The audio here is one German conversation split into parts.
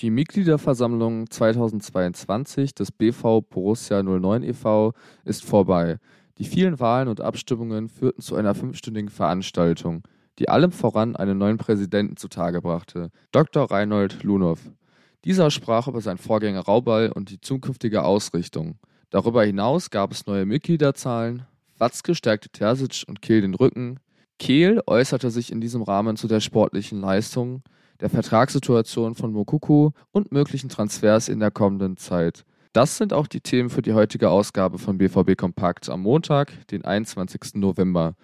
Die Mitgliederversammlung 2022 des BV Borussia 09 e.V. ist vorbei. Die vielen Wahlen und Abstimmungen führten zu einer fünfstündigen Veranstaltung, die allem voran einen neuen Präsidenten zutage brachte, Dr. Reinhold Lunow. Dieser sprach über seinen Vorgänger Rauball und die zukünftige Ausrichtung. Darüber hinaus gab es neue Mitgliederzahlen, Watzke stärkte Terzic und Kehl den Rücken, Kehl äußerte sich in diesem Rahmen zu der sportlichen Leistung, der Vertragssituation von Mokuku und möglichen Transfers in der kommenden Zeit. Das sind auch die Themen für die heutige Ausgabe von BVB Kompakt am Montag, den 21. November.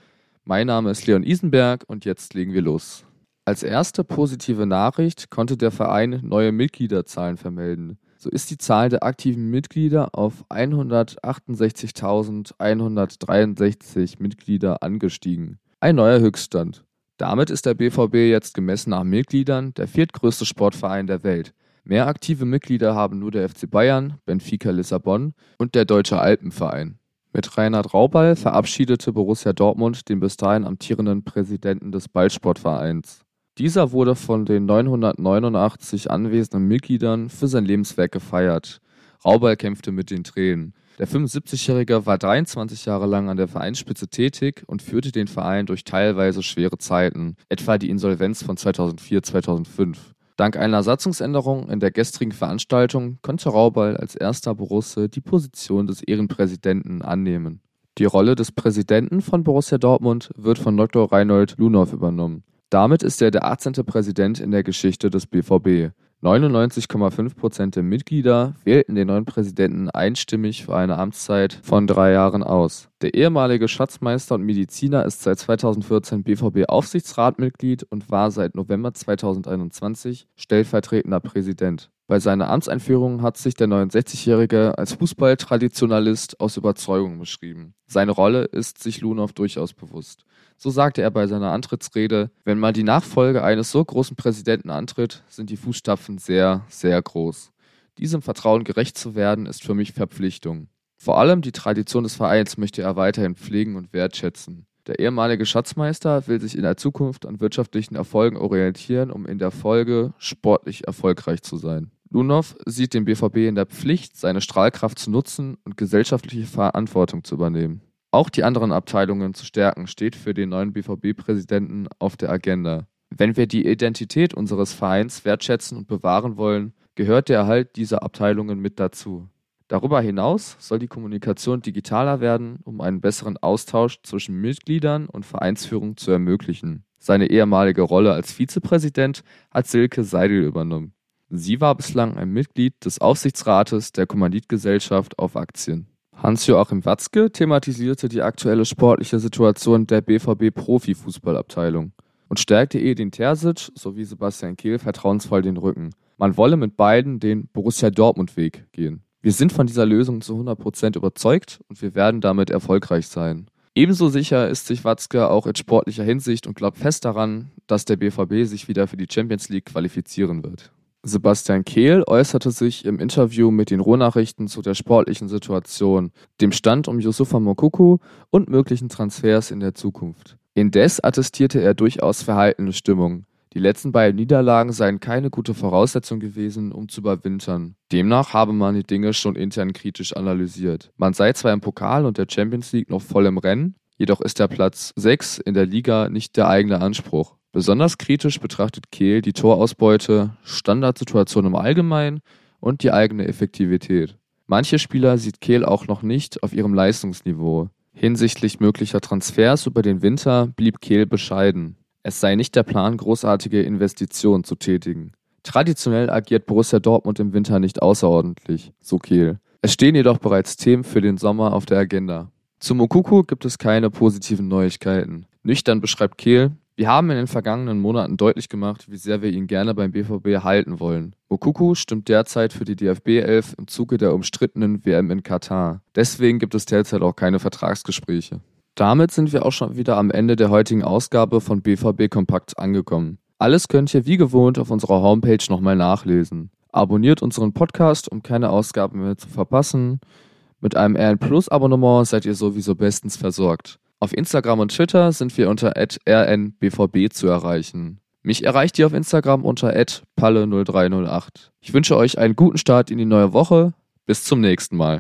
Mein Name ist Leon Isenberg und jetzt legen wir los. Als erste positive Nachricht konnte der Verein neue Mitgliederzahlen vermelden. So ist die Zahl der aktiven Mitglieder auf 168.163 Mitglieder angestiegen. Ein neuer Höchststand. Damit ist der BVB jetzt gemessen nach Mitgliedern der viertgrößte Sportverein der Welt. Mehr aktive Mitglieder haben nur der FC Bayern, Benfica Lissabon und der Deutsche Alpenverein. Mit Reinhard Rauball verabschiedete Borussia Dortmund den bis dahin amtierenden Präsidenten des Ballsportvereins. Dieser wurde von den 989 anwesenden Mitgliedern für sein Lebenswerk gefeiert. Rauball kämpfte mit den Tränen. Der 75-Jährige war 23 Jahre lang an der Vereinsspitze tätig und führte den Verein durch teilweise schwere Zeiten, etwa die Insolvenz von 2004-2005. Dank einer Satzungsänderung in der gestrigen Veranstaltung konnte Rauball als erster Borusse die Position des Ehrenpräsidenten annehmen. Die Rolle des Präsidenten von Borussia Dortmund wird von Dr. Reinhold Lunow übernommen. Damit ist er der 18. Präsident in der Geschichte des BVB. 99,5 Prozent der Mitglieder wählten den neuen Präsidenten einstimmig für eine Amtszeit von drei Jahren aus. Der ehemalige Schatzmeister und Mediziner ist seit 2014 BVB-Aufsichtsratmitglied und war seit November 2021 stellvertretender Präsident. Bei seiner Amtseinführung hat sich der 69-Jährige als Fußballtraditionalist aus Überzeugung beschrieben. Seine Rolle ist sich Lunow durchaus bewusst. So sagte er bei seiner Antrittsrede, wenn man die Nachfolge eines so großen Präsidenten antritt, sind die Fußstapfen sehr, sehr groß. Diesem Vertrauen gerecht zu werden, ist für mich Verpflichtung. Vor allem die Tradition des Vereins möchte er weiterhin pflegen und wertschätzen. Der ehemalige Schatzmeister will sich in der Zukunft an wirtschaftlichen Erfolgen orientieren, um in der Folge sportlich erfolgreich zu sein. Lunow sieht den BVB in der Pflicht, seine Strahlkraft zu nutzen und gesellschaftliche Verantwortung zu übernehmen. Auch die anderen Abteilungen zu stärken steht für den neuen BVB-Präsidenten auf der Agenda. Wenn wir die Identität unseres Vereins wertschätzen und bewahren wollen, gehört der Erhalt dieser Abteilungen mit dazu. Darüber hinaus soll die Kommunikation digitaler werden, um einen besseren Austausch zwischen Mitgliedern und Vereinsführung zu ermöglichen. Seine ehemalige Rolle als Vizepräsident hat Silke Seidel übernommen. Sie war bislang ein Mitglied des Aufsichtsrates der Kommanditgesellschaft auf Aktien. Hans-Joachim Watzke thematisierte die aktuelle sportliche Situation der BVB-Profifußballabteilung und stärkte Edin Terzic sowie Sebastian Kehl vertrauensvoll den Rücken. Man wolle mit beiden den Borussia Dortmund-Weg gehen. Wir sind von dieser Lösung zu 100% überzeugt und wir werden damit erfolgreich sein. Ebenso sicher ist sich Watzke auch in sportlicher Hinsicht und glaubt fest daran, dass der BVB sich wieder für die Champions League qualifizieren wird. Sebastian Kehl äußerte sich im Interview mit den Rohnachrichten zu der sportlichen Situation, dem Stand um Yusufa Mokuku und möglichen Transfers in der Zukunft. Indes attestierte er durchaus verhaltene Stimmung. Die letzten beiden Niederlagen seien keine gute Voraussetzung gewesen, um zu überwintern. Demnach habe man die Dinge schon intern kritisch analysiert. Man sei zwar im Pokal und der Champions League noch voll im Rennen, jedoch ist der Platz 6 in der Liga nicht der eigene Anspruch. Besonders kritisch betrachtet Kehl die Torausbeute, Standardsituation im Allgemeinen und die eigene Effektivität. Manche Spieler sieht Kehl auch noch nicht auf ihrem Leistungsniveau. Hinsichtlich möglicher Transfers über den Winter blieb Kehl bescheiden. Es sei nicht der Plan, großartige Investitionen zu tätigen. Traditionell agiert Borussia Dortmund im Winter nicht außerordentlich, so Kehl. Es stehen jedoch bereits Themen für den Sommer auf der Agenda. Zum Okuku gibt es keine positiven Neuigkeiten. Nüchtern beschreibt Kehl, wir haben in den vergangenen Monaten deutlich gemacht, wie sehr wir ihn gerne beim BVB halten wollen. Mokuku stimmt derzeit für die DFB 11 im Zuge der umstrittenen WM in Katar. Deswegen gibt es derzeit auch keine Vertragsgespräche. Damit sind wir auch schon wieder am Ende der heutigen Ausgabe von BVB Kompakt angekommen. Alles könnt ihr wie gewohnt auf unserer Homepage nochmal nachlesen. Abonniert unseren Podcast, um keine Ausgaben mehr zu verpassen. Mit einem RN Plus Abonnement seid ihr sowieso bestens versorgt. Auf Instagram und Twitter sind wir unter rnbvb zu erreichen. Mich erreicht ihr auf Instagram unter palle0308. Ich wünsche euch einen guten Start in die neue Woche. Bis zum nächsten Mal.